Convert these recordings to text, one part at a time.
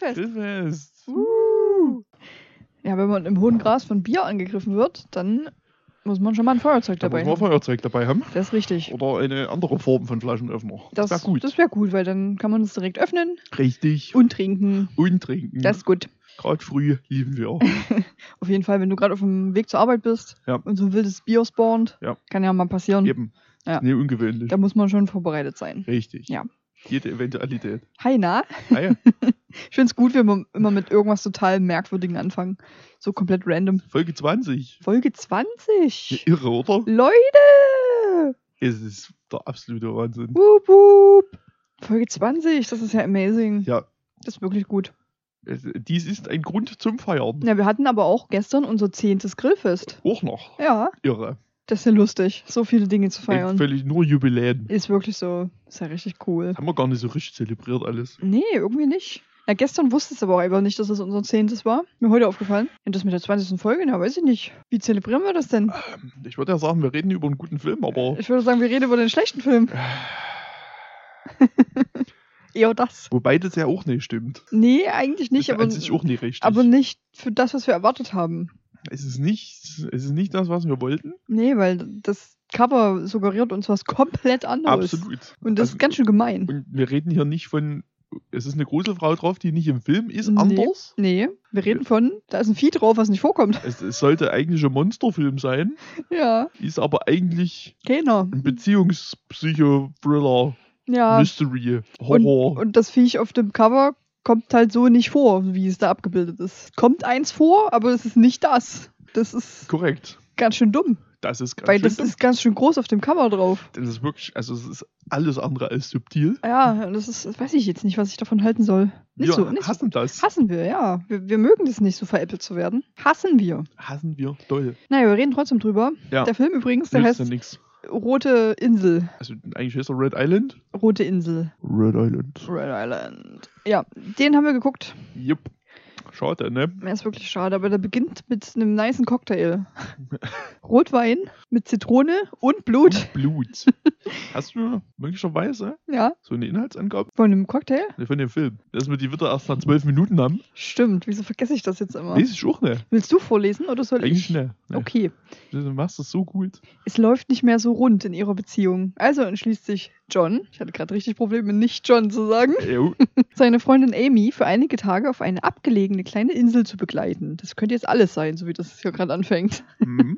Grillfest. Grillfest. Uh. Ja, wenn man im hohen Gras von Bier angegriffen wird, dann muss man schon mal ein Feuerzeug Da dabei muss man haben. Feuerzeug dabei haben. Das ist richtig. Oder eine andere Form von Flaschenöffner. Das, wäre gut. Das wäre gut, weil dann kann man es direkt öffnen Richtig. und trinken. Und trinken. Das ist gut. Gerade früh lieben wir. Auf jeden Fall, wenn du gerade auf dem Weg zur Arbeit bist Ja. und so ein wildes Bier spawnt, Ja. kann ja mal passieren. Eben. Ja. Nee, ungewöhnlich. Da muss man schon vorbereitet sein. Richtig. Ja. Jede Eventualität. Hi, na? Ja. Ich finde es gut, wenn wir immer mit irgendwas total Merkwürdigen anfangen. So komplett random. Folge 20. Folge 20. Irre, oder? Leute! Es ist der absolute Wahnsinn. Wup, wup. Folge 20, das ist ja amazing. Ja, Das ist wirklich gut. es, dies ist ein Grund zum Feiern. Ja, wir hatten aber auch gestern unser zehntes Grillfest. Auch noch. Ja, Irre. das ist ja lustig, so viele Dinge zu Ey, feiern. Völlig nur Jubiläen. Ist wirklich so. Ist ja richtig cool. Haben wir gar nicht so richtig zelebriert alles. Nee, irgendwie nicht. Ja, gestern wusste es aber auch einfach nicht, dass es unser zehntes war. Mir heute aufgefallen. Und das mit der 20. Folge, ja, weiß ich nicht. Wie zelebrieren wir das denn? Ähm, Ich würde ja sagen, wir reden über einen guten Film, aber Ich würde sagen, wir reden über den schlechten Film. Eher das. wobei das ja auch nicht stimmt. Nee, eigentlich nicht, das aber, sich auch nicht richtig. aber nicht für das, was wir erwartet haben. es ist nicht, es ist nicht das, was wir wollten. Nee, weil das Cover suggeriert uns was komplett anderes. Absolut. Und das Also- ist ganz schön gemein. Und wir reden hier nicht von, es ist eine Gruselfrau drauf, die nicht im Film ist, Nee. anders. Nee, wir reden von, da ist ein Vieh drauf, was nicht vorkommt. Es, es sollte eigentlich ein Monsterfilm sein, Ja, ist aber eigentlich keiner. ein Beziehungspsycho-Thriller, Ja, Mystery, Horror. und das Viech auf dem Cover kommt halt so nicht vor, wie es da abgebildet ist. Kommt eins vor, aber es ist nicht das. Das ist Korrekt. ganz schön dumm, Das ist ganz weil schön das dumm. ist ganz schön groß auf dem Cover drauf. Das ist wirklich, also es ist alles andere als subtil. Ja, das ist, das weiß ich jetzt nicht, was ich davon halten soll. Nicht wir so, nicht so. hassen das. Hassen wir, ja. Wir, wir mögen das nicht, so veräppelt zu werden. Hassen wir. Hassen wir doll. Naja, wir reden trotzdem drüber. Ja. Der Film übrigens, der Nützt heißt nix. Rote Insel. Also eigentlich heißt er Red Island. Rote Insel. Red Island. Red Island. Ja, den haben wir geguckt. Jupp. Schade, ne? Er ist wirklich schade, aber der beginnt mit einem nicen Cocktail. Rotwein mit Zitrone und Blut. Blut. Hast du möglicherweise Ja, so eine Inhaltsangabe von einem Cocktail? Ne, von dem Film? Dass wir die wieder erst nach zwölf Minuten haben? Stimmt, wieso vergesse ich das jetzt immer? Weiß ich auch nicht. Willst du vorlesen oder soll Eigentlich ich? nicht. Ne. Okay. Du machst das so gut. Es läuft nicht mehr so rund in ihrer Beziehung. Also entschließt sich John, ich hatte gerade richtig Probleme, nicht John zu sagen, Jo. seine Freundin Amy für einige Tage auf eine abgelegene kleine Insel zu begleiten. Das könnte jetzt alles sein, so wie das hier gerade anfängt. Mhm.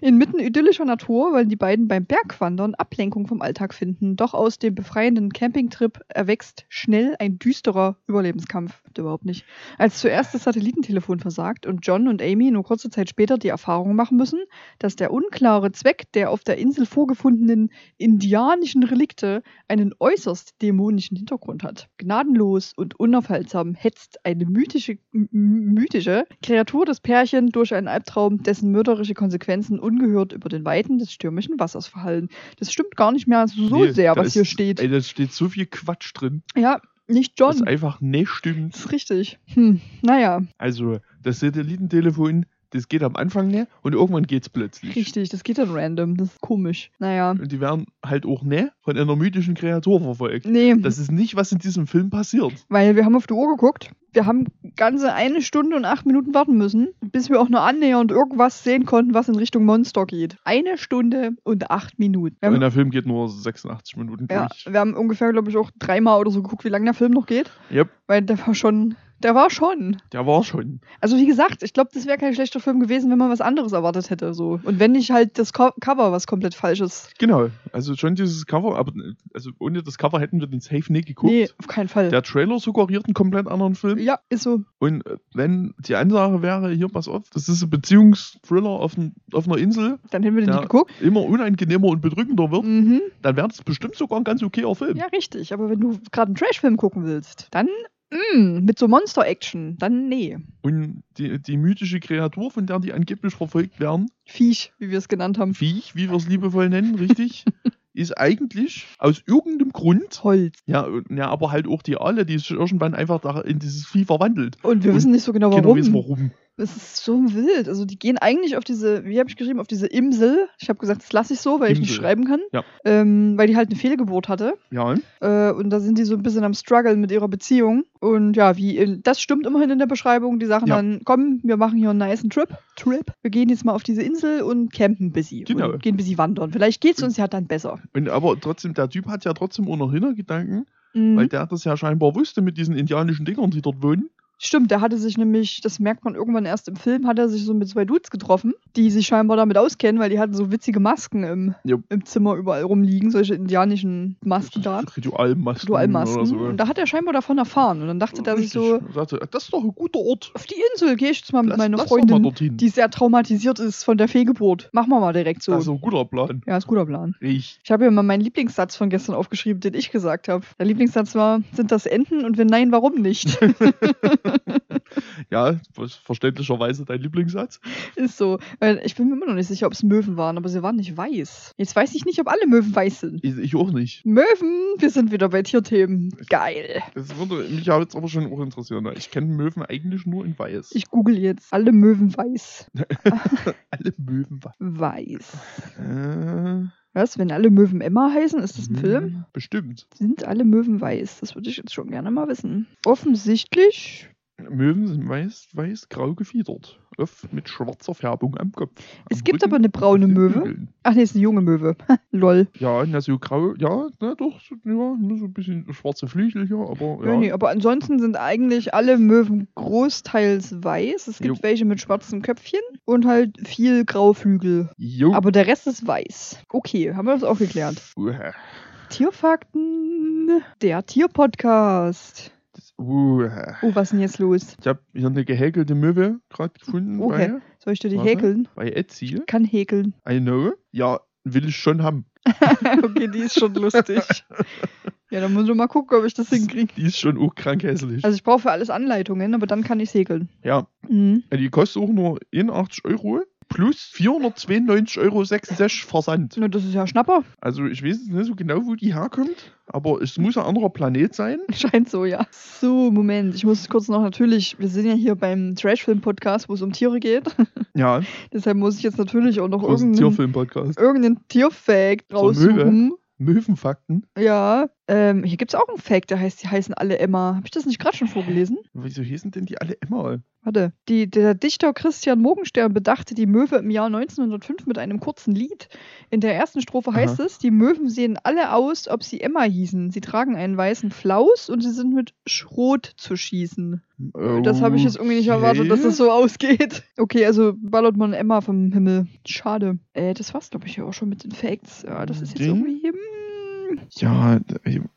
Inmitten idyllischer Natur wollen die beiden beim Bergwandern Ablenkung vom Alltag finden. Doch aus dem befreienden Campingtrip erwächst schnell ein düsterer Überlebenskampf. Überhaupt nicht. Als zuerst das Satellitentelefon versagt und John und Amy nur kurze Zeit später die Erfahrung machen müssen, dass der unklare Zweck der auf der Insel vorgefundenen indianischen Relikte einen äußerst dämonischen Hintergrund hat. Gnadenlos und unaufhaltsam hetzt eine mythische, mythische Kreatur das Pärchen durch einen Albtraum, dessen mörderische Konsequenzen ungehört über den Weiten des stürmischen Wassers verhallen. Das stimmt gar nicht mehr so Nee, sehr, was hier ist- steht. Ey, da steht so viel Quatsch drin, Ja, nicht John. einfach nicht stimmt. Das ist richtig. Hm, naja, Also, das Satellitentelefon, das geht am Anfang nicht und irgendwann geht's plötzlich. richtig. Das geht dann random. Das ist komisch. Naja. Und die werden halt auch ne von einer mythischen Kreatur verfolgt. Nee, Das ist nicht, was in diesem Film passiert. weil wir haben auf die Uhr geguckt. Wir haben ganze eine Stunde und acht Minuten warten müssen, bis wir auch nur annähernd irgendwas sehen konnten, was in Richtung Monster geht. Eine Stunde und acht Minuten. Wir Und haben, der Film geht nur 86 Minuten ja, durch. wir haben ungefähr, glaube ich, auch dreimal oder so geguckt, wie lange der Film noch geht. Yep, Weil der war schon, der war schon. der war schon. Also wie gesagt, ich glaube, das wäre kein schlechter Film gewesen, wenn man was anderes erwartet hätte. So. Und wenn nicht halt das Co Cover was komplett falsches. Genau, also schon dieses Cover, aber also ohne das Cover hätten wir den Safe nicht geguckt. Nee, auf keinen Fall. Der Trailer suggeriert einen komplett anderen Film. ja, ist so. Und äh, wenn die Ansage wäre, hier, pass auf, das ist ein Beziehungsthriller auf, n- auf einer Insel, Dann hätten wir den nicht geguckt. immer unangenehmer und bedrückender wird, Mhm. dann wäre das bestimmt sogar ein ganz okayer Film. Ja, richtig. Aber wenn du gerade einen Trashfilm gucken willst, dann mm, mit so Monster-Action, dann nee. Und die, die mythische Kreatur, von der die angeblich verfolgt werden, Viech, wie wir es genannt haben. Viech, wie wir es liebevoll nennen, richtig, ist eigentlich aus irgendeinem Grund, Holz. ja, und- ja, aber halt auch die Aale, die sich irgendwann einfach da in dieses Vieh verwandelt. Und wir Und wissen nicht so genau Keiner warum. weiß warum. Es ist so wild. Also die gehen eigentlich auf diese, wie habe ich geschrieben, auf diese Imsel. Ich habe gesagt, das lasse ich so, weil ich nicht schreiben kann. Ja. Ähm, weil die halt eine Fehlgeburt hatte. Ja, Äh, und da sind die so ein bisschen am Struggle mit ihrer Beziehung. Und ja, wie in, das stimmt immerhin in der Beschreibung. Die sagen Ja. dann, komm, wir machen hier einen nice Trip. Trip. Wir gehen jetzt mal auf diese Insel und campen ein bisschen. Genau. Und gehen ein bisschen wandern. Vielleicht geht's uns ja dann besser. und aber trotzdem, der Typ hat ja trotzdem auch noch Hintergedanken, Mhm. weil der das ja scheinbar wusste mit diesen indianischen Dingern, die dort wohnen. Stimmt, der hatte sich nämlich, das merkt man irgendwann erst im Film, hat er sich so mit zwei Dudes getroffen, die sich scheinbar damit auskennen, weil die hatten so witzige Masken im, im Zimmer überall rumliegen, solche indianischen Masken da. Ritualmasken. Dualmasken. Oder so. Und da hat er scheinbar davon erfahren. Und dann dachte er sich so. Sagte, das ist doch ein guter Ort. auf die Insel gehe ich jetzt mal mit Lass, meiner lass Freundin, die sehr traumatisiert ist von der Fehlgeburt. Machen wir mal direkt so. Also ein guter Plan. Ja, ist guter Plan. Ich. Ich habe hier mal meinen Lieblingssatz von gestern aufgeschrieben, den ich gesagt habe. Der Lieblingssatz war, sind das Enten? Und wenn nein, warum nicht? Ja, verständlicherweise dein Lieblingssatz. Ist so. Ich bin mir immer noch nicht sicher, ob es Möwen waren, aber sie waren nicht weiß. Jetzt weiß ich nicht, ob alle Möwen weiß sind. Ich, ich auch nicht. Möwen, wir sind wieder bei Tierthemen. Geil. Das würde mich jetzt aber schon auch interessieren. ne? Ich kenne Möwen eigentlich nur in Weiß. Ich google jetzt. Alle Möwen weiß. Alle Möwen wa- Weiß. Äh, Was? Wenn alle Möwen Emma heißen, ist das ein hm, Film? Bestimmt. Sind alle Möwen weiß? Das würde ich jetzt schon gerne mal wissen. Offensichtlich. Möwen sind weiß, weiß, grau gefiedert. Oft mit schwarzer Färbung am Kopf. Es am gibt Rücken aber eine braune Möwe. Ach nee, ist eine junge Möwe. Lol. Ja, na so grau, ja, na doch, so, ja, so ein bisschen schwarze Flügel hier, aber Ja. ja. Nee, aber ansonsten sind eigentlich alle Möwen großteils weiß. Es gibt Jo. welche mit schwarzem Köpfchen und halt viel graue Flügel. Jo. Aber der Rest ist weiß. Okay, haben wir das auch geklärt. Uah, Tierfakten. Der Tierpodcast. Uah. Oh, was ist denn jetzt los? Ich habe hier eine gehäkelte Möwe gerade gefunden Okay. bei, Soll ich dir die Warte. häkeln? bei Etsy. Kann häkeln. I know. Ja, will ich schon haben. okay, die ist schon lustig. Ja, dann muss ich mal gucken, ob ich das hinkriege. Die ist schon auch krank hässlich. Also ich brauche für alles Anleitungen, aber dann kann ich häkeln. ja, Mhm. die kostet auch nur 81 Euro plus 492,66 Euro Versand. Na, das ist ja Schnapper. Also ich weiß jetzt nicht so genau, wo die herkommt, aber es muss ein anderer Planet sein. Scheint so, ja. So, Moment. Ich muss kurz noch natürlich, wir sind ja hier beim Trashfilm-Podcast, wo es um Tiere geht. Ja, Deshalb muss ich jetzt natürlich auch noch großen irgendeinen Tierfilm-Podcast. irgendeinen Tierfact raussuchen. Möwenfakten. Ja, ähm, hier gibt es auch einen Fact, der heißt, die heißen alle Emma. Habe ich das nicht gerade schon vorgelesen? Wieso hießen denn die alle immer? Warte. Die, der Dichter Christian Morgenstern bedachte die Möwe im Jahr 1905 mit einem kurzen Lied. In der ersten Strophe heißt Aha. es, die Möwen sehen alle aus, ob sie Emma hießen. Sie tragen einen weißen Flaus und sie sind mit Schrot zu schießen. Das habe ich jetzt irgendwie nicht erwartet, dass das so ausgeht. Okay, also ballert man Emma vom Himmel. Schade. Äh, das war's, glaube ich, ja auch schon mit den Facts. Ja, das ist jetzt irgendwie. Hm. Ja,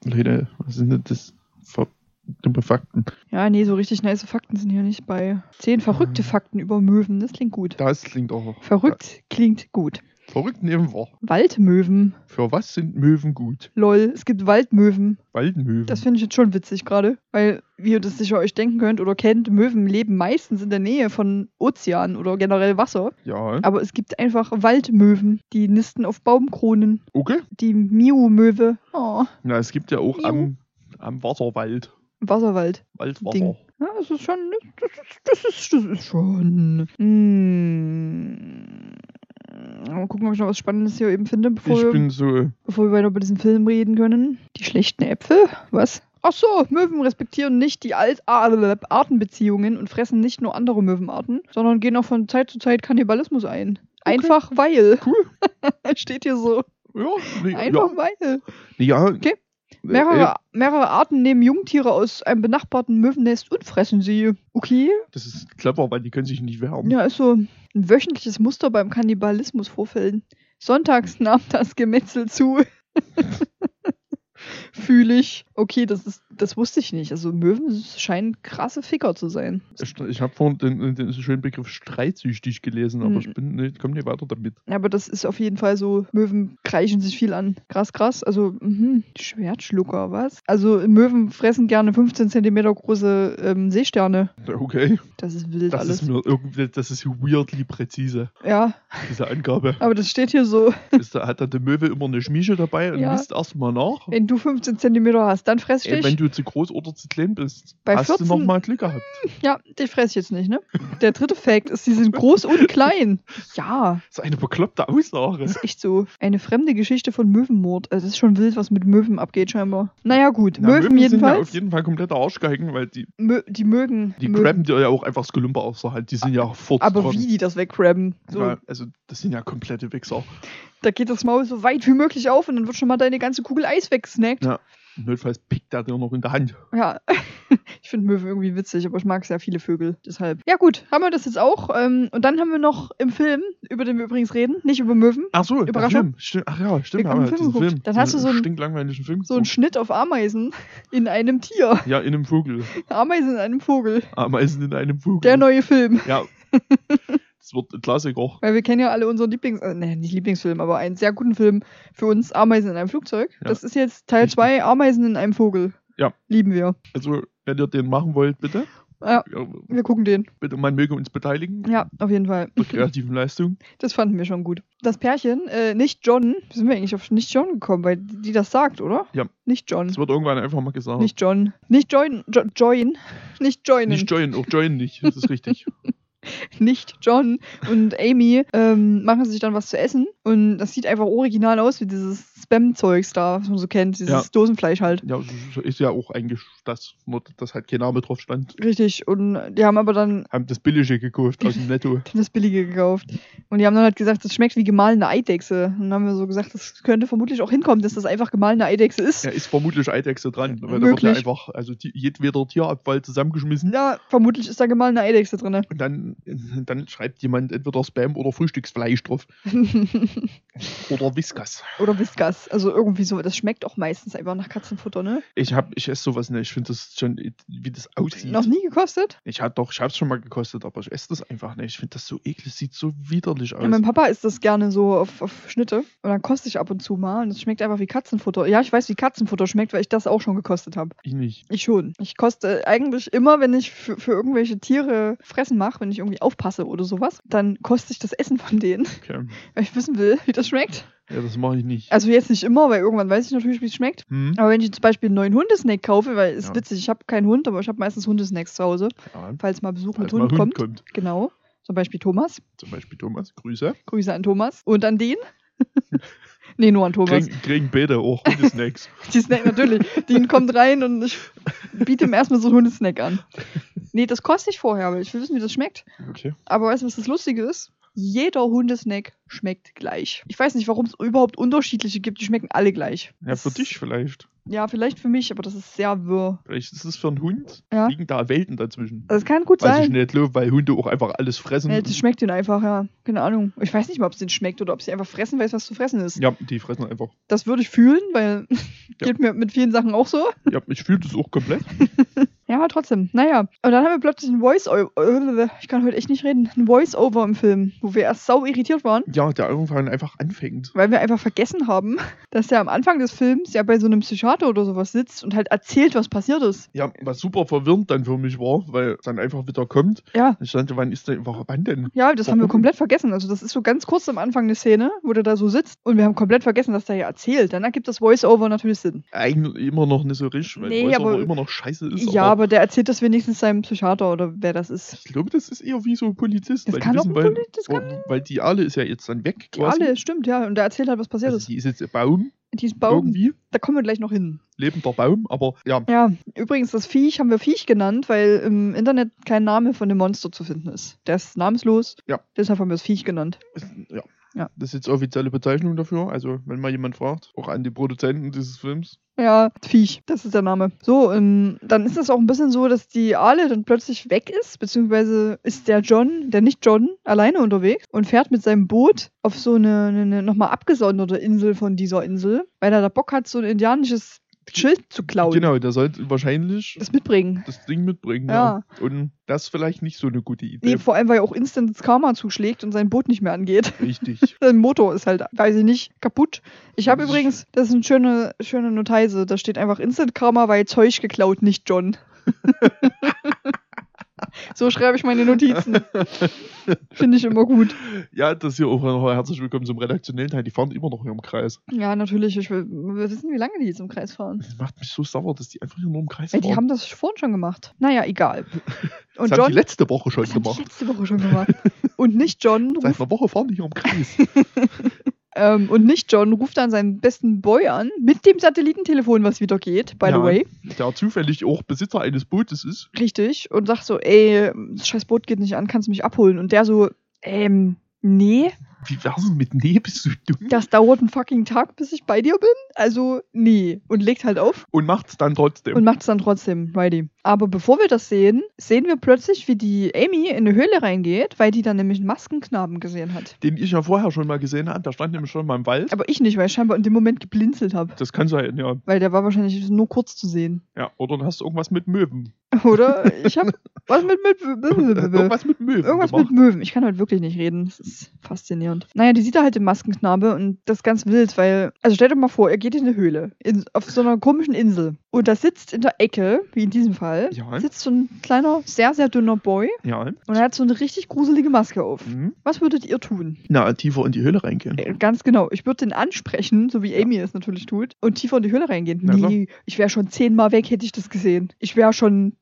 Leute, was sind denn das für dumme Fakten? Ja, nee, so richtig nice Fakten sind hier nicht bei. Zehn verrückte Ah. Fakten über Möwen, das klingt gut. Das klingt auch. Verrückt klingt gut. Verrückt nehmen wir. Waldmöwen. Für was sind Möwen gut? Lol, es gibt Waldmöwen. Waldmöwen. Das finde ich jetzt schon witzig gerade. Weil, wie ihr das sicher euch denken könnt oder kennt, Möwen leben meistens in der Nähe von Ozeanen oder generell Wasser. ja, Aber es gibt einfach Waldmöwen, die nisten auf Baumkronen. okay. Die Miu-Möwe. Oh, Na, es gibt ja auch am, am Wasserwald. Wasserwald. Waldwasser. Ding. Ja, das ist schon. Das ist, das ist, das ist schon. Hm. Mal gucken, ob ich noch was Spannendes hier eben finde, bevor, Ich wir, bin so. bevor wir weiter über diesen Film reden können. Die schlechten Äpfel? Was? Ach so, Möwen respektieren nicht die Alt Ar- Artenbeziehungen und fressen nicht nur andere Möwenarten, sondern gehen auch von Zeit zu Zeit Kannibalismus ein. Einfach weil. Cool. Steht hier so. Ja, nee, Einfach ja. weil. Ja. Okay. Äh, Mehrere, mehrere Arten nehmen Jungtiere aus einem benachbarten Möwennest und fressen sie. Okay. Das ist clever, weil die können sich nicht wehren. Ja, ist so ein wöchentliches Muster beim Kannibalismusvorfällen. Sonntags nahm das Gemetzel zu. Fühle ich. Okay, das ist, das wusste ich nicht. Also Möwen scheinen krasse Ficker zu sein. Ich, habe vorhin den, den schönen Begriff streitsüchtig gelesen, aber Mhm. ich bin nicht, komm nicht weiter damit. Aber das ist auf jeden Fall so, Möwen kreischen sich viel an. Krass, krass. Also, mhm, Schwertschlucker, was? Also Möwen fressen gerne 15 Zentimeter große ähm, Seesterne. Okay. Das ist wild Das alles. ist mir irgendwie, das ist weirdly präzise, ja, diese Angabe. aber das steht hier so. Ist da, hat dann der Möwe immer eine Schmiesche dabei und Ja. misst erstmal nach. Wenn du 15 Zentimeter hast, dann fress ich Ey, dich. wenn du zu groß oder zu klein bist. Bei Hast 14 du noch mal Glück gehabt. Ja, den fress ich jetzt nicht, ne? Der dritte Fact ist, sie sind groß und klein. Ja, Das ist eine bekloppte Aussage. ist echt so. Eine fremde Geschichte von Möwenmord. Also, es ist schon wild, was mit Möwen abgeht, scheinbar. Naja, gut. Na, Möwen sind ja jedenfalls. auf jeden Fall komplett Arschgeigen, weil die, Mö die mögen. die grabben dir ja auch einfach das Gelumper aus der Hand. Die sind ja fort Aber dran. wie die das weggrabben. So, Ja, also, das sind ja komplette Wichser. da geht das Maul so weit wie möglich auf und dann wird schon mal deine ganze Kugel Eis weggesnackt. Ja. Notfalls pickt er dir noch in der Hand. Ja, ich finde Möwen irgendwie witzig, aber ich mag sehr viele Vögel, deshalb. Ja gut, haben wir das jetzt auch. Ähm, und dann haben wir noch im Film, über den wir übrigens reden, nicht über Möwen, Ach so, Überraschung. Film. Stimmt. Ach ja, stimmt. Wir haben wir einen diesen Film Film. Dann hast du so einen- stinklangweiligen Film. so ein geguckt. Schnitt auf Ameisen in einem Tier. Ja, in einem Vogel. Ameisen in einem Vogel. Ameisen in einem Vogel. Der neue Film. Ja. das wird ein Klassiker. Weil wir kennen ja alle unseren Lieblings... Äh, nee, nicht Lieblingsfilm, aber einen sehr guten Film für uns, Ameisen in einem Flugzeug. Ja. Das ist jetzt Teil 2, Ameisen in einem Vogel. Ja. Lieben wir. Also, wenn ihr den machen wollt, bitte. Ja, Ja, wir gucken den. bitte, man möge uns beteiligen. Ja, auf jeden Fall. Der kreativen Leistung. Das fanden wir schon gut. Das Pärchen, äh, nicht John, sind wir eigentlich auf nicht John gekommen, weil die das sagt, oder? Ja. Nicht John. Das wird irgendwann einfach mal gesagt. Nicht John. Nicht join, jo join. Nicht joinen. Nicht joinen, auch joinen nicht. Das ist richtig. nicht John und Amy ähm, machen sich dann was zu essen und das sieht einfach original aus wie dieses Spam-Zeugs da, was man so kennt, dieses Ja. Dosenfleisch halt. ja, ist ja auch eigentlich das, dass halt kein Name drauf stand. Richtig. Und die haben aber dann Haben das Billige gekauft aus dem Netto. das Billige gekauft. Und die haben dann halt gesagt, das schmeckt wie gemahlene Eidechse. Und dann haben wir so gesagt, das könnte vermutlich auch hinkommen, dass das einfach gemahlene Eidechse ist. Ja, ist vermutlich Eidechse dran. Weil da wird ja einfach, also die, jedweder Tierabfall zusammengeschmissen. Ja, vermutlich ist da gemahlene Eidechse drin. Und dann, dann schreibt jemand entweder Spam oder Frühstücksfleisch drauf. Oder Whiskas. Oder Whiskas. Also irgendwie so. Das schmeckt auch meistens einfach nach Katzenfutter, ne? Ich hab, ich esse sowas nicht. Ich finde das schon, wie das aussieht. Noch nie gekostet? Ich hab doch, ich hab's schon mal gekostet, aber ich esse das einfach nicht. Ich finde das so eklig, sieht so widerlich aus. Ja, mein Papa isst das gerne so auf, auf Schnitte. Und dann koste ich ab und zu mal. Und es schmeckt einfach wie Katzenfutter. Ja, ich weiß, wie Katzenfutter schmeckt, weil ich das auch schon gekostet habe. ich nicht. Ich schon. Ich koste eigentlich immer, wenn ich für, für irgendwelche Tiere Fressen mache, wenn ich irgendwie aufpasse oder sowas, dann koste ich das Essen von denen, Okay. weil ich wissen will, wie das schmeckt. Ja, das mache ich nicht. Also jetzt nicht immer, weil irgendwann weiß ich natürlich, wie es schmeckt. Hm? Aber wenn ich zum Beispiel einen neuen Hundesnack kaufe, weil ist Ja. witzig, ich habe keinen Hund, aber ich habe meistens Hundesnacks zu Hause, Ja, falls mal Besuch falls mit mal Hund, Hund kommt. kommt. Genau. Zum Beispiel Thomas. Zum Beispiel Thomas. Grüße. Grüße an Thomas. Und an den. nee, nur an Thomas. Kriegen, kriegen beide auch Hundesnacks. Die Snack natürlich. Dean kommt rein und ich biete ihm erstmal so einen Hundesnack an. Nee, das koste ich vorher, weil ich will wissen, wie das schmeckt. Okay. Aber weißt du, was das Lustige ist? Jeder Hundesnack schmeckt gleich. Ich weiß nicht, warum es überhaupt unterschiedliche gibt. Die schmecken alle gleich. Ja, für dich vielleicht. Ja, vielleicht für mich, aber das ist sehr wirr. Vielleicht ist es für einen Hund. Ja. Liegen da Welten dazwischen. Das kann gut Weiß ich sein. nicht, glaub, weil Hunde auch einfach alles fressen. Ja, das schmeckt denen einfach, ja. Keine Ahnung. Ich weiß nicht mal, ob es denen schmeckt oder ob sie einfach fressen, weil es was zu fressen ist. ja, die fressen einfach. Das würde ich fühlen, weil Ja. geht mir mit vielen Sachen auch so. Ja, ich fühle das auch komplett. Ja, trotzdem. Naja. Und dann haben wir plötzlich ein Voice-Over. Ich kann heute echt nicht reden. Ein Voice-Over im Film, wo wir erst sau irritiert waren, Ja, der irgendwann einfach anfängt. weil wir einfach vergessen haben, dass er am Anfang des Films ja bei so einem Psychiater oder sowas sitzt und halt erzählt, was passiert ist. Ja, was super verwirrend dann für mich war, weil dann einfach wieder kommt. Ja. Ich dachte, wann ist der, wann denn? Ja, das haben wir Warum? komplett vergessen. Also das ist so ganz kurz am Anfang eine Szene, wo der da so sitzt und wir haben komplett vergessen, dass der ja erzählt. Dann ergibt das Voice-Over natürlich Sinn. Eigentlich immer noch nicht so richtig, weil Nee, aber- immer noch scheiße ist. ja, aber der erzählt das wenigstens seinem Psychiater oder wer das ist. ich glaube, das ist eher wie so ein Polizist. Das weil kann die auch wissen, ein weil, Polit- das kann weil die alle ist ja jetzt dann weg. Die alle, stimmt, ja. Und der erzählt halt, was passiert Also ist. die ist jetzt ein Baum, Die ist Baum. irgendwie, Da kommen wir gleich noch hin. lebender Baum, aber ja, Ja, übrigens, das Viech haben wir Viech genannt, weil im Internet kein Name von dem Monster zu finden ist. Der ist namenslos. Ja. Deshalb haben wir es Viech genannt. ja. Ja. Das ist jetzt offizielle Bezeichnung dafür. Also, wenn mal jemand fragt, auch an die Produzenten dieses Films. Ja, Viech, das ist der Name. So, ähm, dann ist das auch ein bisschen so, dass die Aale dann plötzlich weg ist, beziehungsweise ist der John, der nicht John, alleine unterwegs und fährt mit seinem Boot auf so eine, eine, eine nochmal abgesonderte Insel von dieser Insel, weil er da Bock hat, so ein indianisches Schild zu klauen. Genau, der sollte wahrscheinlich Das mitbringen. das Ding mitbringen. Ja. Ja. Und das ist vielleicht nicht so eine gute Nee, Idee. vor allem, weil er auch instant ins Karma zuschlägt und sein Boot nicht mehr angeht. Richtig. Sein Motor ist halt, weiß ich nicht, kaputt. Ich habe übrigens, das ist eine schöne, schöne Notize, da steht einfach Instant Karma, weil Zeug geklaut, nicht John. So schreibe ich meine Notizen. Finde ich immer gut. Ja, das hier auch noch herzlich willkommen zum redaktionellen Teil. Die fahren immer noch hier im Kreis. Ja, natürlich. Ich will, wir wissen, wie lange die jetzt im Kreis fahren. Das macht mich so sauer, dass die einfach hier nur im Kreis Ey, fahren. die haben das vorhin schon gemacht. Naja, egal. das Und haben John. die letzte Woche schon das haben die gemacht. letzte Woche schon gemacht. Und nicht John Seit einer Woche fahren die hier im Kreis. Ähm, und nicht John ruft dann seinen besten Boy an mit dem Satellitentelefon, was wieder geht, by Ja. the way. der zufällig auch Besitzer eines Bootes ist. Richtig. Und sagt so, ey, das scheiß Boot geht nicht an, kannst du mich abholen? Und der so, ähm, nee, Wie wär's denn mit Nee, bist du dumm? das dauert einen fucking Tag, bis ich bei dir bin. Also, nee. Und legt halt auf Und macht's dann trotzdem. und macht es dann trotzdem, righty. Aber bevor wir das sehen, sehen wir plötzlich, wie die Amy in eine Höhle reingeht, weil die dann nämlich einen Maskenknaben gesehen hat. den ich ja vorher schon mal gesehen habe, der stand nämlich schon mal im Wald. Aber ich nicht, weil ich scheinbar in dem Moment geblinzelt habe. Das kann sein, ja. Weil der war wahrscheinlich nur kurz zu sehen. ja. Oder du hast irgendwas mit Möwen. Oder? Ich habe was mit, mit, irgendwas mit Möwen Irgendwas gemacht. mit Möwen. Ich kann heute wirklich nicht reden. Das ist faszinierend. Naja, die sieht da halt den Maskenknabe und das ist ganz wild, weil, also stellt euch mal vor, er geht in eine Höhle, in, auf so einer komischen Insel. Und da sitzt in der Ecke, wie in diesem Fall, Ja. sitzt so ein kleiner, sehr, sehr dünner Boy ja. und er hat so eine richtig gruselige Maske auf. Mhm. Was würdet ihr tun? Na, tiefer in die Höhle reingehen. Äh, Ganz genau. Ich würde den ansprechen, so wie Amy es natürlich tut, und tiefer in die Höhle reingehen. Klar. Nee, ich wäre schon zehnmal weg, hätte ich das gesehen. Ich wäre schon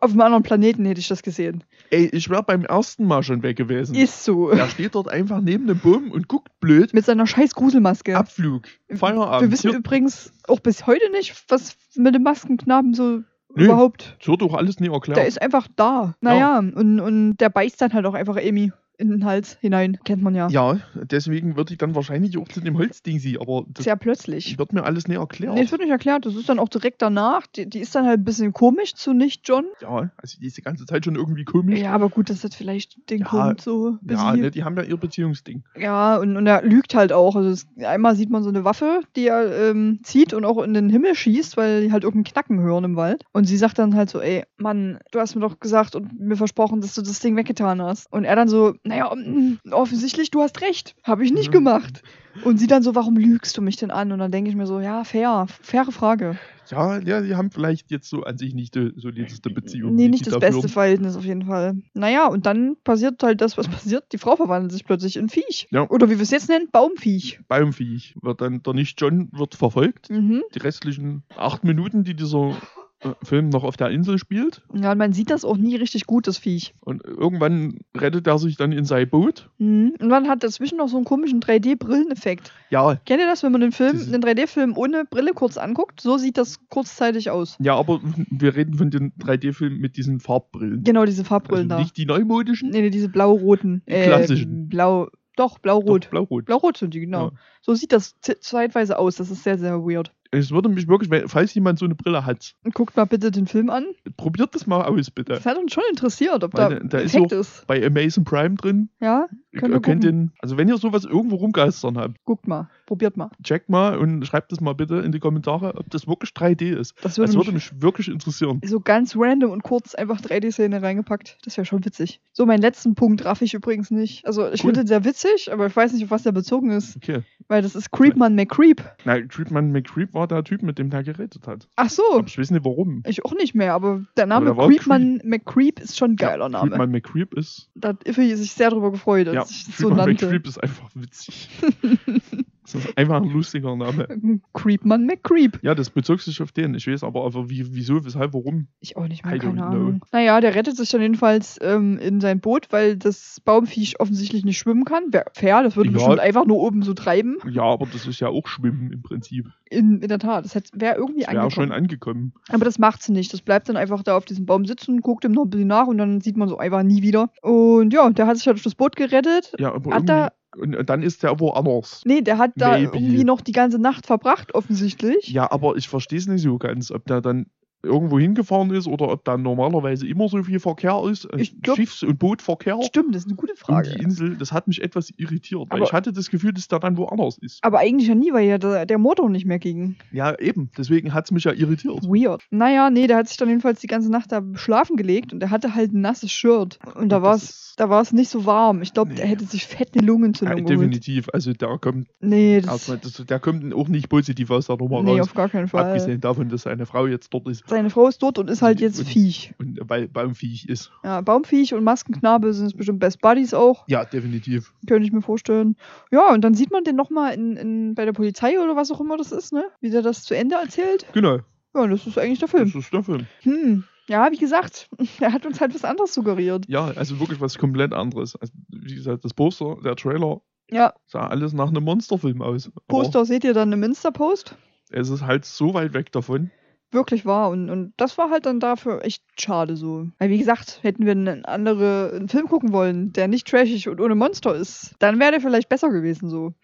auf einem anderen Planeten, hätte ich das gesehen. Ey, ich wäre beim ersten Mal schon weg gewesen. Ist so. Der steht dort einfach neben dem Baum und guckt blöd. Mit seiner scheiß Gruselmaske. Abflug. Feierabend. Wir wissen Hier- übrigens auch bis heute nicht, was mit dem Maskenknaben so Nö. überhaupt. Das wird doch alles nie erklärt. Der ist einfach da. Naja, und, und der beißt dann halt auch einfach Amy in den Hals hinein. Kennt man ja. ja, deswegen würde ich dann wahrscheinlich auch zu dem Holzding sie, aber das Sehr plötzlich. wird mir alles nie erklärt. Nee, das wird nicht erklärt. Das ist dann auch direkt danach. Die, die ist dann halt ein bisschen komisch zu Nicht-John. ja, also die ist die ganze Zeit schon irgendwie komisch. Ja, aber gut, das hat vielleicht den Ja, Grund so. Ja, ne, die haben ja ihr Beziehungsding. Ja, und, und er lügt halt auch. Also es, einmal sieht man so eine Waffe, die er ähm, zieht und auch in den Himmel schießt, weil die halt irgendein Knacken hören im Wald. Und sie sagt dann halt so, ey, Mann, du hast mir doch gesagt und mir versprochen, dass du das Ding weggetan hast. Und er dann so, naja, mm, offensichtlich, du hast recht. Habe ich nicht Mhm. gemacht. Und sie dann so, warum lügst du mich denn an? Und dann denke ich mir so, ja, fair, faire Frage. Ja, ja, die haben vielleicht jetzt so an sich nicht die solideste Beziehung. Nee, nicht das da beste. Verhältnis auf jeden Fall. Naja, und dann passiert halt das, was passiert. Die Frau verwandelt sich plötzlich in Viech. Ja. Oder wie wir es jetzt nennen, Baumviech. Baumviech. Wird dann der Nicht-John wird verfolgt. Mhm. Die restlichen acht Minuten, die dieser äh, Film noch auf der Insel spielt. Ja, und man sieht das auch nie richtig gut, das Viech. Und irgendwann rettet er sich dann in sein Boot. Mhm. Und man hat dazwischen noch so einen komischen 3D-Brilleneffekt. Ja, Kennt ihr das, wenn man den Film, Das- den 3D-Film ohne Brille kurz anguckt? So sieht das kurzzeitig aus. ja, aber wir reden von den 3D-Filmen mit diesen Farbbrillen. Genau, diese Farbbrillen also da. nicht die neumodischen, Nee, nee, diese blau-roten. Die klassischen. Ähm, blau, doch, blau-rot. blau-rot. Blau-rot sind die, genau. Ja. So sieht das ze- zeitweise aus. Das ist sehr, sehr weird. Es würde mich wirklich, wenn- falls jemand so eine Brille hat, guckt mal bitte den Film an. probiert das mal aus, bitte. Das hat uns schon interessiert, ob Weil da, da- ist auch- ist. Bei Amazon Prime drin. Ja, Ihr könnt gucken. den, also wenn ihr sowas irgendwo rumgeistern habt, guckt mal. Probiert mal. checkt mal und schreibt das mal bitte in die Kommentare, ob das wirklich 3D ist. Das würde Das würde mich mich wirklich interessieren. so ganz random und kurz einfach 3D-Szene reingepackt. Das wäre schon witzig. So, meinen letzten Punkt raff ich übrigens nicht. Also, ich Cool. finde den sehr witzig, aber ich weiß nicht, auf was der bezogen ist. Okay. Weil das ist Creepman McCreep. Na, Creepman McCreep war der Typ, mit dem der geredet hat. Ach so. Aber ich weiß nicht warum. Ich auch nicht mehr, aber der Name war Creepman McCreep ist schon ein geiler Name. Creepman McCreep ist. Da hat Iffy sich sehr darüber gefreut, dass Ja, ich das so Creepman nannte. McCreep ist einfach witzig. das ist einfach ein lustiger Name. Creepman McCreep. Ja, das bezog sich auf den. Ich weiß aber, aber wie, wieso, weshalb, warum. Ich auch nicht mehr, I keine know. Ahnung. Naja, der rettet sich dann jedenfalls ähm, in sein Boot, weil das Baumviech offensichtlich nicht schwimmen kann. Wär fair, das würde Ja. bestimmt einfach nur oben so treiben. Ja, aber das ist ja auch Schwimmen im Prinzip. In, in der Tat, das wäre irgendwie Das wäre auch schon angekommen. angekommen. Aber das macht sie nicht. Das bleibt dann einfach da auf diesem Baum sitzen, guckt ihm noch ein bisschen nach und dann sieht man so einfach nie wieder. Und ja, der hat sich halt auf das Boot gerettet. Ja, aber Hat irgendwie, und dann ist der woanders. Nee, der hat da Maybe. irgendwie noch die ganze Nacht verbracht, offensichtlich. Ja, aber ich verstehe es nicht so ganz, ob der dann irgendwo hingefahren ist oder ob da normalerweise immer so viel Verkehr ist. glaub- Schiffs- und Bootverkehr Stimmt, das ist eine gute um die Frage. Insel. Das hat mich etwas irritiert, weil Aber- ich hatte das Gefühl, dass der dann woanders ist. Aber eigentlich ja nie, weil ja der, der Motor nicht mehr ging. Ja, eben. Deswegen hat es mich ja irritiert. Weird. Naja, nee, der hat sich dann jedenfalls die ganze Nacht da schlafen gelegt und der hatte halt ein nasses Shirt. Und da Und war das es da war's nicht so warm. Ich glaube, Nee. der hätte sich fett eine Lungenentzündung Ja, geholt. definitiv. Also der kommt, Nee, das, erstmal, das, der kommt auch nicht positiv aus der Nummer nee raus. auf gar keinen Fall. Abgesehen davon, dass seine Frau jetzt dort ist. Seine Frau ist tot und ist halt jetzt und- Viech. Und weil Baumviech ist. Ja, Baumviech und Maskenknabe sind bestimmt Best Buddies auch, Ja, definitiv. könnte ich mir vorstellen. Ja, und dann sieht man den nochmal in, in, bei der Polizei oder was auch immer das ist, ne? Wie der das zu Ende erzählt. Genau. Ja, das ist eigentlich der Film. Das ist der Film. Hm. Ja, wie gesagt, er hat uns halt was anderes suggeriert. Ja, also wirklich was komplett anderes. Also, wie gesagt, das Poster, der Trailer Ja, sah alles nach einem Monsterfilm aus. Aber Poster seht ihr dann im Insta-Post. Es ist halt so weit weg davon. Wirklich wahr. Und, und das war halt dann dafür echt schade so. Weil, wie gesagt, hätten wir einen anderen einen Film gucken wollen, der nicht trashig und ohne Monster ist, dann wäre der vielleicht besser gewesen so.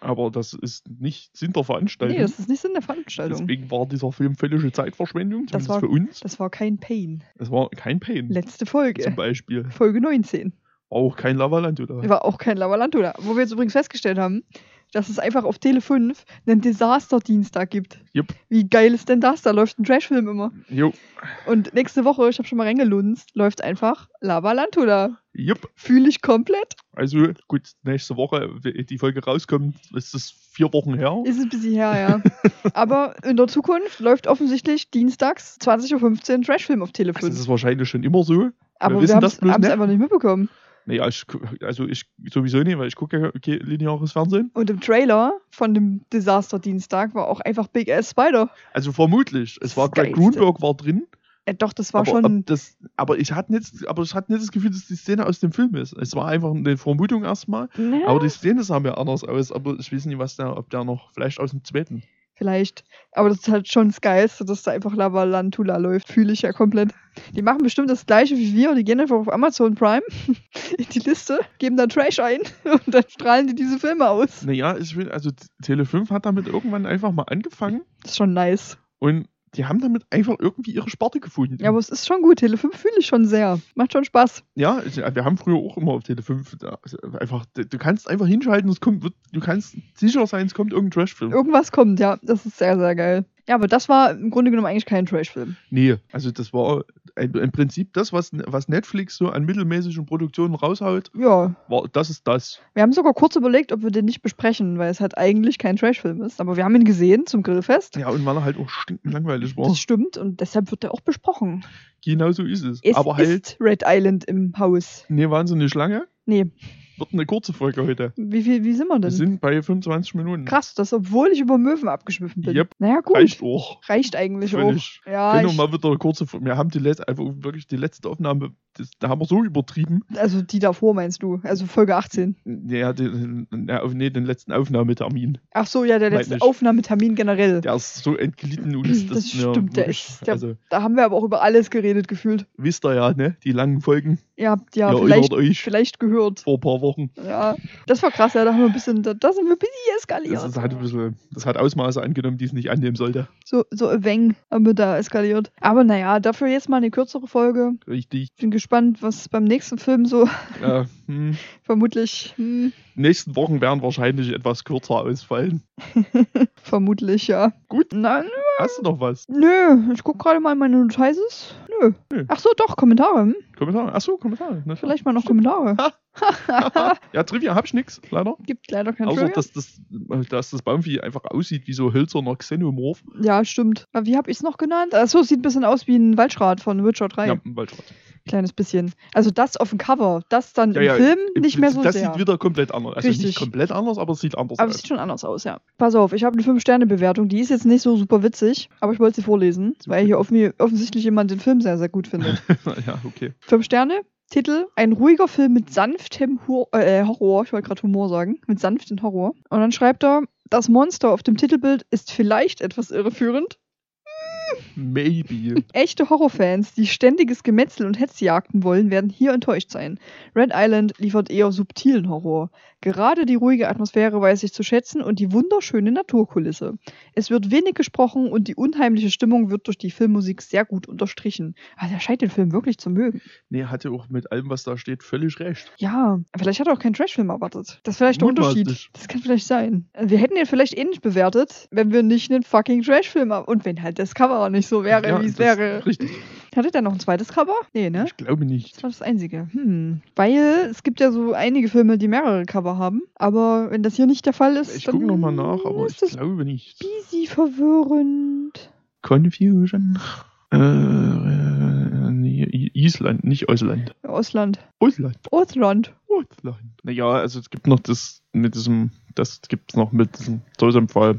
Aber das ist nicht Sinn der Veranstaltung. Nee, das ist nicht Sinn der Veranstaltung. Deswegen war dieser Film völlige Zeitverschwendung, Das zumindest war- für uns. Das war kein Pain. Es war kein Pain. Letzte Zum Folge. Beispiel. Folge 19. War auch kein Lavalanto da. War auch kein Lavalanto da. Wo wir jetzt übrigens festgestellt haben, dass es einfach auf Tele 5 einen Desaster-Dienstag gibt. Jupp. Wie geil ist denn das? Da läuft ein Trashfilm immer. Jo. Und nächste Woche, ich habe schon mal reingelunzt, läuft einfach Lavalanto da. Jupp. Fühle ich komplett. Also gut, nächste Woche, wenn die Folge rauskommt, ist das vier Wochen her. Ist ein bisschen her, ja. Aber in der Zukunft läuft offensichtlich dienstags 20.15 Uhr Trashfilm auf Tele Also 5. das ist wahrscheinlich schon immer so. Aber wir wissen haben es einfach nicht mitbekommen. Naja, ich, also ich sowieso nicht, weil ich gucke ja okay, lineares Fernsehen. Und im Trailer von dem Desaster-Dienstag war auch einfach Big Ass Spider. Also vermutlich. Es war Greg. Grunberg war drin. Äh, doch, das war aber, schon. ob das, aber ich hatte nicht, aber ich hatte nicht das Gefühl, dass die Szene aus dem Film ist. Es war einfach eine Vermutung erstmal. Ja, Aber die Szene sah mir anders aus. Aber ich weiß nicht, was der, ob der noch vielleicht aus dem zweiten. Vielleicht. Aber das ist halt schon das Geilste, dass da einfach Lavalantula läuft. Fühle ich ja komplett. Die machen bestimmt das gleiche wie wir. Die gehen einfach auf Amazon Prime in die Liste, geben da Trash ein und dann strahlen die diese Filme aus. Naja, ich will, also Tele 5 hat damit irgendwann einfach mal angefangen Das ist schon nice. und die haben damit einfach irgendwie ihre Sparte gefunden. Ja, aber es ist schon gut. Tele 5 fühle ich schon sehr. Macht schon Spaß. Ja, ich, wir haben früher auch immer auf Tele 5 da, also einfach, du kannst einfach hinschalten, es kommt, du kannst sicher sein, es kommt irgendein Trashfilm. Irgendwas kommt, ja. Das ist sehr, sehr geil. Ja, aber das war im Grunde genommen eigentlich kein Trash-Film. Nee, also das war ein, im Prinzip das, was, was Netflix so an mittelmäßigen Produktionen raushaut, Ja. war, das ist das. Wir haben sogar kurz überlegt, ob wir den nicht besprechen, weil es halt eigentlich kein Trash-Film ist. Aber wir haben ihn gesehen zum Grillfest. Ja, und weil er halt auch stinkend langweilig war. Das stimmt und deshalb wird er auch besprochen. Genau so ist es. Es Aber halt, ist Red Island im Haus. nee, wahnsinnig lange. Nee, Wird eine kurze Folge heute. wie, viel, wie sind wir Wir denn? sind bei 25 Minuten. Krass, das obwohl ich über Möwen abgeschwiffen bin. Yep. Naja, gut. Reicht auch. Reicht eigentlich Völlig. auch. Ja, Können wir ich, mal wieder eine kurze Folge. Wir haben die letzte, einfach wirklich die letzte Aufnahme, das, da haben wir so übertrieben. also die davor meinst du. Also Folge 18. Ja, den, ja, nee, den letzten Aufnahmetermin. Ach so, ja, der letzte nicht. Aufnahmetermin generell. Der ist so entglitten und ist Das das, ja, stimmt, der wirklich- ist- der- Also, Da haben wir aber auch über alles geredet gefühlt. wisst ihr ja, ne? Die langen Folgen. Ihr habt ja Ihr vielleicht, vielleicht gehört. vor ein paar Wochen. Ja, das war krass, ja, da haben wir ein bisschen, da, da sind wir ein bisschen eskaliert. Das, ist halt ein bisschen, das hat Ausmaße angenommen, die es nicht annehmen sollte. So, so ein wenig haben wir da eskaliert. Aber naja, dafür jetzt mal eine kürzere Folge. Richtig. Bin gespannt, was beim nächsten Film so Ja, hm. vermutlich, hm, Nächsten Wochen werden wahrscheinlich etwas kürzer ausfallen. vermutlich, ja. Gut. Nein, Hast du noch was? nö, ich guck gerade mal in meine Notices. Nö. Nö. Ach so, doch, Kommentare. Hm? Kommentare? Achso, Kommentare. Na, Vielleicht mal noch Kommentare. ja, Trivia hab ich nix, leider. Gibt leider kein Außer, Trivia. dass das, dass das Baumvieh einfach aussieht wie so hölzerner Xenomorph. Ja, stimmt. Wie habe ich es noch genannt? Achso, sieht ein bisschen aus wie ein Waldschrat von Witcher 3. Ja, im Waldschrat. Kleines bisschen. Also das auf dem Cover, das dann Ja, im ja, Film nicht mehr so das sehr. sieht wieder komplett anders. Also Richtig. nicht komplett anders, aber es sieht anders aber es aus. sieht schon anders aus, ja. Pass auf, ich habe eine 5-Sterne-Bewertung. Die ist jetzt nicht so super witzig, aber ich wollte sie vorlesen, weil hier offen, offensichtlich jemand den Film sehr, sehr gut findet. ja, okay. 5 Sterne. Titel: Ein ruhiger Film mit sanftem Hor äh, Horror. Ich wollte gerade Humor sagen. Mit sanftem Horror. Und dann schreibt er: Das Monster auf dem Titelbild ist vielleicht etwas irreführend. Maybe. Echte Horrorfans, die ständiges Gemetzel und Hetzjagden wollen, werden hier enttäuscht sein. Red Island liefert eher subtilen Horror. Gerade die ruhige Atmosphäre weiß ich zu schätzen und die wunderschöne Naturkulisse. Es wird wenig gesprochen und die unheimliche Stimmung wird durch die Filmmusik sehr gut unterstrichen. Also er scheint den Film wirklich zu mögen. Nee, hatte auch mit allem, was da steht, völlig recht. Ja, vielleicht hat er auch keinen Trashfilm erwartet. Das ist vielleicht der Unterschied. Das kann vielleicht sein. Wir hätten ihn vielleicht ähnlich bewertet, wenn wir nicht einen fucking Trashfilm haben. Und wenn halt das Cover nicht so wäre, Ja, wie es wäre. Richtig. Hatte der noch ein zweites Cover? Nee, ne? Ich glaube nicht. Das war das einzige. Hm. Weil es gibt ja so einige Filme, die mehrere Cover haben. Aber wenn das hier nicht der Fall ist, Ich dann gucke nochmal nach, aber ich glaube nicht. busy verwirrend. Confusion. Äh, äh, Island, nicht Ausland. Ausland. Ausland. Ausland. Ausland. Naja, also es gibt noch das mit diesem, das gibt's noch mit diesem Todesempfall.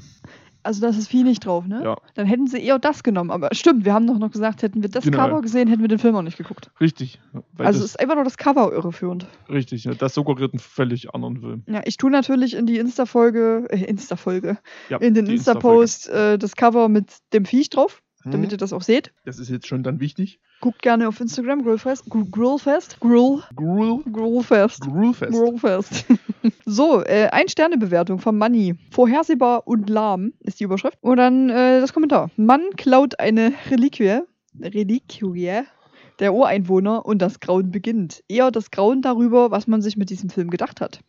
Also da ist das Vieh nicht drauf, ne? Ja. Dann hätten sie eher das genommen. Aber stimmt, wir haben doch noch gesagt, hätten wir das Genau. Cover gesehen, hätten wir den Film auch nicht geguckt. Richtig. Also es das, ist einfach nur das Cover irreführend. richtig, das suggeriert einen völlig anderen Film. Ja, ich tue natürlich in die Insta-Folge, äh, Insta-Folge, Ja, in den Insta-Post äh, das Cover mit dem Viech drauf, Insta-Folge. damit ihr das auch seht. Das ist jetzt schon dann wichtig. Guckt gerne auf Instagram, Grillfest. Gr- Grillfest? Grill. Gruel. Grillfest. Gruelfest. Grillfest. so, äh, ein Sternebewertung vom Money. Vorhersehbar und lahm ist die Überschrift. Und dann äh, das Kommentar. Mann klaut eine Reliquie. Reliquie der Ureinwohner und das Grauen beginnt. Eher das Grauen darüber, was man sich mit diesem Film gedacht hat.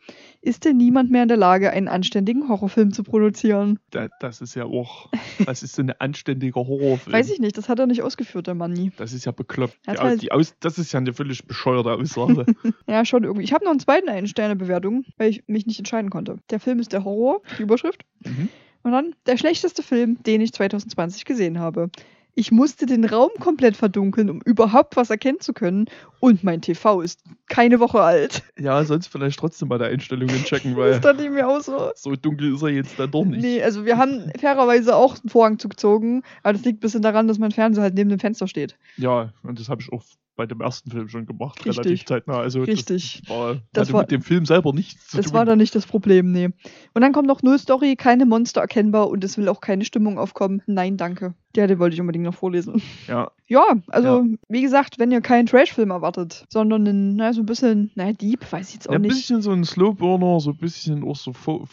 Ist denn niemand mehr in der Lage, einen anständigen Horrorfilm zu produzieren? Da, das ist ja auch, das ist so ein anständiger Horrorfilm. Weiß ich nicht, das hat er nicht ausgeführt, der Manni. Das ist ja bekloppt. Die, halt- die Aus, das ist ja eine völlig bescheuerte Aussage. Ja, schon irgendwie. Ich habe noch einen zweiten Ein-Sterne-Bewertung, weil ich mich nicht entscheiden konnte. Der Film ist der Horror, die Überschrift. mhm. Und dann der schlechteste Film, den ich 2020 gesehen habe. Ich musste den Raum komplett verdunkeln, um überhaupt was erkennen zu können. Und mein TV ist keine Woche alt. Ja, sonst vielleicht trotzdem mal der Einstellungen checken, weil Das dachte ich mir auch so. so dunkel ist er jetzt dann doch nicht. Nee, also wir haben fairerweise auch einen Vorhang zugezogen, aber das liegt ein bisschen daran, dass mein Fernseher halt neben dem Fenster steht. Ja, und das habe ich auch bei dem ersten Film schon gemacht, Richtig. relativ zeitnah. Also Richtig. das war, Das war- mit dem Film selber nichts zu Das tun. war dann nicht das Problem, nee. Und dann kommt noch null Story, keine Monster erkennbar und es will auch keine Stimmung aufkommen. Nein, danke. Ja, den wollte ich unbedingt noch vorlesen. ja, Ja, also wie gesagt, wenn ihr keinen Trash-Film erwartet, sondern einen, na, so ein bisschen, naja, Deep, weiß ich jetzt auch ja, ein nicht. bisschen so ein Slowburner, so ein bisschen auch so Fo- Ja.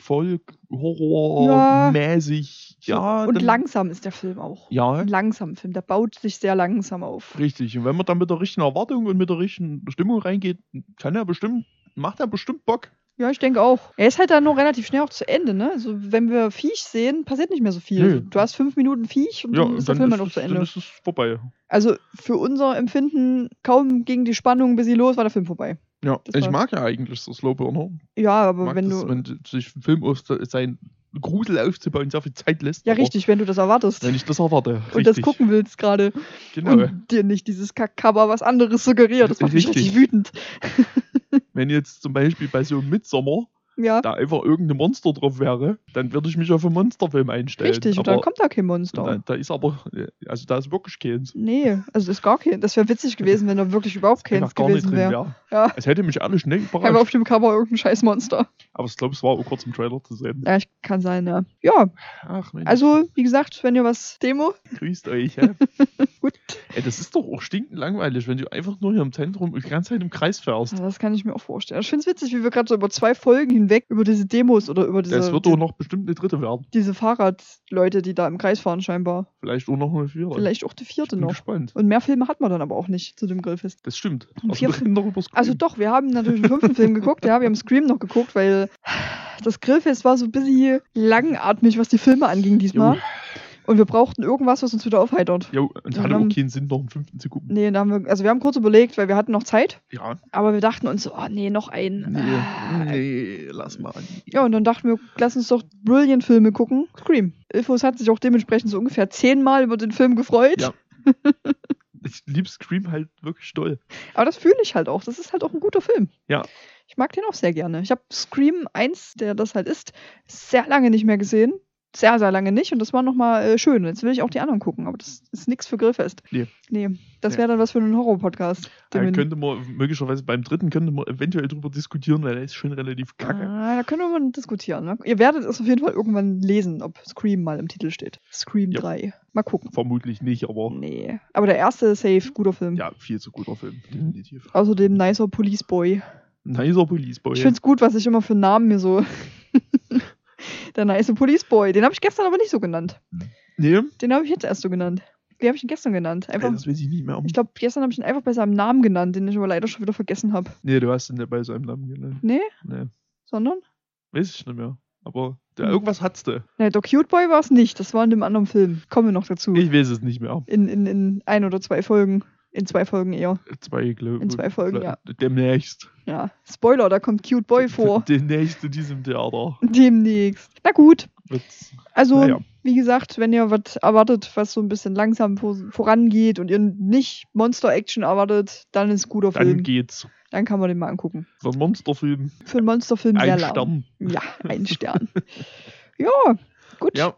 Folk-Horror-mäßig. Ja, und langsam ist der Film auch. Ja, Ein langsamer Film, der baut sich sehr langsam auf. richtig. Und wenn man dann mit der richtigen Erwartung und mit der richtigen Stimmung reingeht, kann er bestimmt, macht er bestimmt Bock. Ja, ich denke auch. Er ist halt dann nur relativ schnell auch zu Ende, ne? Also wenn wir Viech sehen, passiert nicht mehr so viel. Nö. Du hast fünf Minuten Viech und Ja, dann ist der dann, Film halt auch zu dann Ende. ist es vorbei. Also für unser Empfinden, kaum ging die Spannung bis sie los, war der Film vorbei. Ja, Das ich mag ja eigentlich so Slowburner. Ja, aber wenn das, du. wenn sich ein Film auf seinen Grusel aufzubauen sehr viel Zeit lässt. ja, richtig, wenn du das erwartest. Wenn ich das erwarte. und das richtig. gucken willst gerade. Genau. Und dir nicht dieses Kackcover was anderes suggeriert. Das macht mich Richtig. richtig wütend. Wenn jetzt zum Beispiel bei so einem Midsommer Ja, da einfach irgendein Monster drauf wäre, dann würde ich mich auf einen Monsterfilm einstellen. richtig. Und aber dann kommt da kein Monster. da, da ist aber, also da ist wirklich keins. Nee, also ist gar kein. Das wäre witzig gewesen, wenn da wirklich überhaupt keins gewesen wäre. Ja. Es hätte mich alles schnell Einfach auf überrascht. dem Cover irgendein scheiß Monster. Aber ich glaube, es war auch kurz im Trailer zu sehen. Ja, ich kann sein, ja. Ja, Ach Mensch, also, wie gesagt, wenn ihr was Demo, grüßt euch. Ja. gut. Ey, das ist doch auch stinkend langweilig, wenn du einfach nur hier im Zentrum die ganze Zeit im Kreis fährst. Ja, das kann ich mir auch vorstellen. Ich finde es witzig, wie wir gerade so über zwei Folgen hinweg über diese Demos oder über diese, Das wird doch noch bestimmt eine dritte werden. diese Fahrradleute, die da im Kreis fahren, scheinbar. Vielleicht auch noch eine vierte. Vielleicht auch die vierte Bin noch. gespannt. Und mehr Filme hat man dann aber auch nicht zu dem Grillfest. Das stimmt. Und Also vier reden darüber Also doch, wir haben natürlich einen fünften Film geguckt, ja, wir haben Scream noch geguckt, weil das Grillfest war so ein bisschen langatmig, was die Filme anging diesmal. Jo, Und wir brauchten irgendwas, was uns wieder aufheitert. jo, und Ja, hatte auch keinen Sinn, noch einen fünften zu gucken. Nee, da haben wir, also wir haben kurz überlegt, weil wir hatten noch Zeit, Ja. aber wir dachten uns so, oh nee, noch ein. Nee, Ah. nee, lass mal. Ja, und dann dachten wir, lass uns doch Brilliant-Filme gucken. Scream. Ilfos hat sich auch dementsprechend so ungefähr zehnmal über den Film gefreut. Ja. Ich lieb Scream halt wirklich doll. Aber das fühle ich halt auch. Das ist halt auch ein guter Film. Ja. Ich mag den auch sehr gerne. Ich habe Scream 1, der das halt ist, sehr lange nicht mehr gesehen. Sehr, sehr lange nicht. Und das war nochmal äh, schön. Jetzt will ich auch die anderen gucken, aber das ist nichts für Grillfest. Nee. Nee. Das Nee. wäre dann was für einen Horror-Podcast. Da könnte man möglicherweise beim dritten könnte man eventuell drüber diskutieren, weil der ist schon relativ kacke. Ah, da können wir mal diskutieren. Ne? Ihr werdet es auf jeden Fall irgendwann lesen, ob Scream mal im Titel steht. Scream Ja. 3. Mal gucken. Vermutlich nicht, aber Nee. Aber der erste safe, guter Film. ja, viel zu guter Film, definitiv. Außerdem nicer Police Boy. Nicer Police Boy. Ich find's gut, was ich immer für Namen mir so. Der nice Police Boy. Den habe ich gestern aber nicht so genannt. Nee, Den habe ich jetzt erst so genannt. Wie habe ich ihn gestern genannt? ey, Einfach. das weiß ich nicht mehr. Ich glaube, gestern habe ich ihn einfach bei seinem Namen genannt, den ich aber leider schon wieder vergessen habe. Nee, du hast ihn ja bei seinem Namen genannt. Nee, Nee, sondern? weiß ich nicht mehr. Aber der, Hm. irgendwas hat's du. Nee, der Cute Boy war es nicht. Das war in dem anderen Film. Kommen wir noch dazu. Ich weiß es nicht mehr. In, in, in ein oder zwei Folgen. In zwei Folgen eher. Zwei, glaube In zwei Folgen, ja. Demnächst. Ja. Spoiler, da kommt Cute Boy vor. Demnächst in diesem Theater. Demnächst. Na gut. Wird's- Also, Naja. wie gesagt, wenn ihr was erwartet, was so ein bisschen langsam vor, vorangeht und ihr nicht Monster-Action erwartet, dann ist guter Dann Film. geht's. Dann kann man den mal angucken. So ein Monsterfilm. Für einen Monsterfilm sehr Ein lang. Stern. Ja, ein Stern. ja, gut. Ja,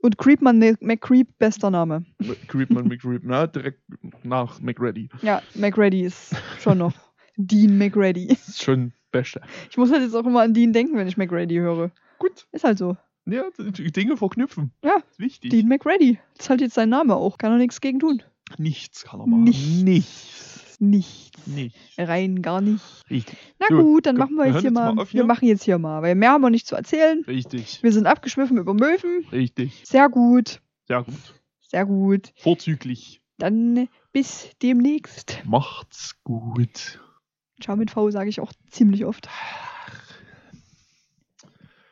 Und Creepman Mc- McCreep, bester Name. Creepman McCreep. Na, direkt nach McReady. Ja, McReady ist schon noch. Dean McReady. Ist schon Beste. Ich muss halt jetzt auch immer an Dean denken, wenn ich McReady höre. Gut. Ist halt so. Ja, Dinge verknüpfen. Ja, Ist wichtig. Dean McReady. Das ist halt jetzt sein Name auch. Kann er nichts gegen tun. Nichts kann er machen. Nichts. Nichts. Nichts. Nichts. Rein gar nicht. Richtig. Na Gut, gut, dann komm, machen wir wir jetzt hier mal. mal auf wir hier. machen jetzt hier mal, weil mehr haben wir nicht zu erzählen. Richtig. Wir sind abgeschwiffen über Möwen. Richtig. Sehr gut. Sehr gut. Sehr gut. Vorzüglich. Dann bis demnächst. Macht's gut. Ciao mit V sage ich auch ziemlich oft.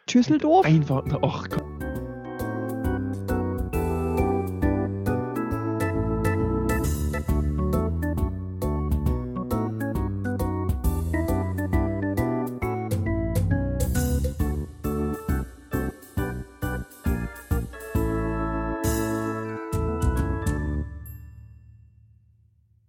Tschüsseldorf. Einfach. Ach Gott.